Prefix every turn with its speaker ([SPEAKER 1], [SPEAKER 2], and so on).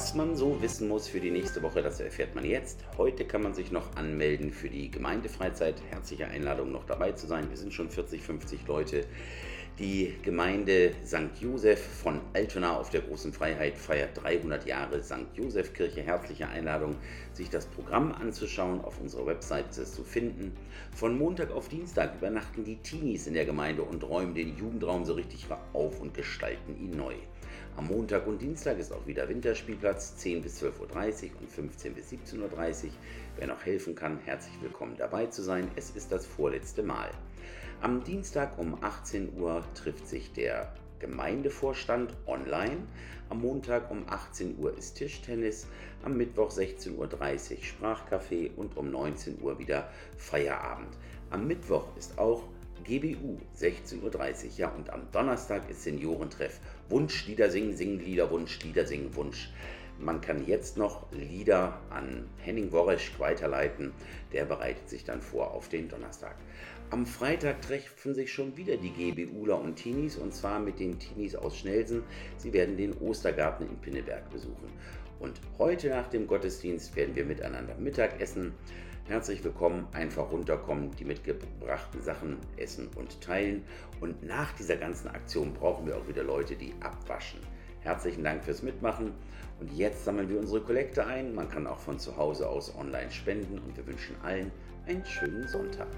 [SPEAKER 1] Was man so wissen muss für die nächste Woche, das erfährt man jetzt. Heute kann man sich noch anmelden für die Gemeindefreizeit. Herzliche Einladung, noch dabei zu sein. Wir sind schon 40, 50 Leute. Die Gemeinde St. Josef von Altona auf der Großen Freiheit feiert 300 Jahre St. Josef Kirche. Herzliche Einladung, sich das Programm anzuschauen. Auf unserer Website ist es zu finden. Von Montag auf Dienstag übernachten die Teenies in der Gemeinde und räumen den Jugendraum so richtig auf und gestalten ihn neu. Am Montag und Dienstag ist auch wieder Winterspielplatz, 10 bis 12.30 Uhr und 15 bis 17.30 Uhr. Wer noch helfen kann, herzlich willkommen dabei zu sein. Es ist das vorletzte Mal. Am Dienstag um 18 Uhr trifft sich der Gemeindevorstand online. Am Montag um 18 Uhr ist Tischtennis, am Mittwoch 16.30 Uhr Sprachcafé und um 19 Uhr wieder Feierabend. Am Mittwoch ist auch GBU 16.30 Uhr. Ja, und am Donnerstag ist Seniorentreff. Wunschlieder singen, singen Lieder, Wunschlieder singen, Wunsch. Man kann jetzt noch Lieder an Henning Woresch weiterleiten. Der bereitet sich dann vor auf den Donnerstag. Am Freitag treffen sich schon wieder die GBUler und Teenies und zwar mit den Teenies aus Schnelsen. Sie werden den Ostergarten in Pinneberg besuchen. Und heute nach dem Gottesdienst werden wir miteinander Mittag essen. Herzlich willkommen, einfach runterkommen, die mitgebrachten Sachen essen und teilen. Und nach dieser ganzen Aktion brauchen wir auch wieder Leute, die abwaschen. Herzlichen Dank fürs Mitmachen. Und jetzt sammeln wir unsere Kollekte ein. Man kann auch von zu Hause aus online spenden und wir wünschen allen einen schönen Sonntag.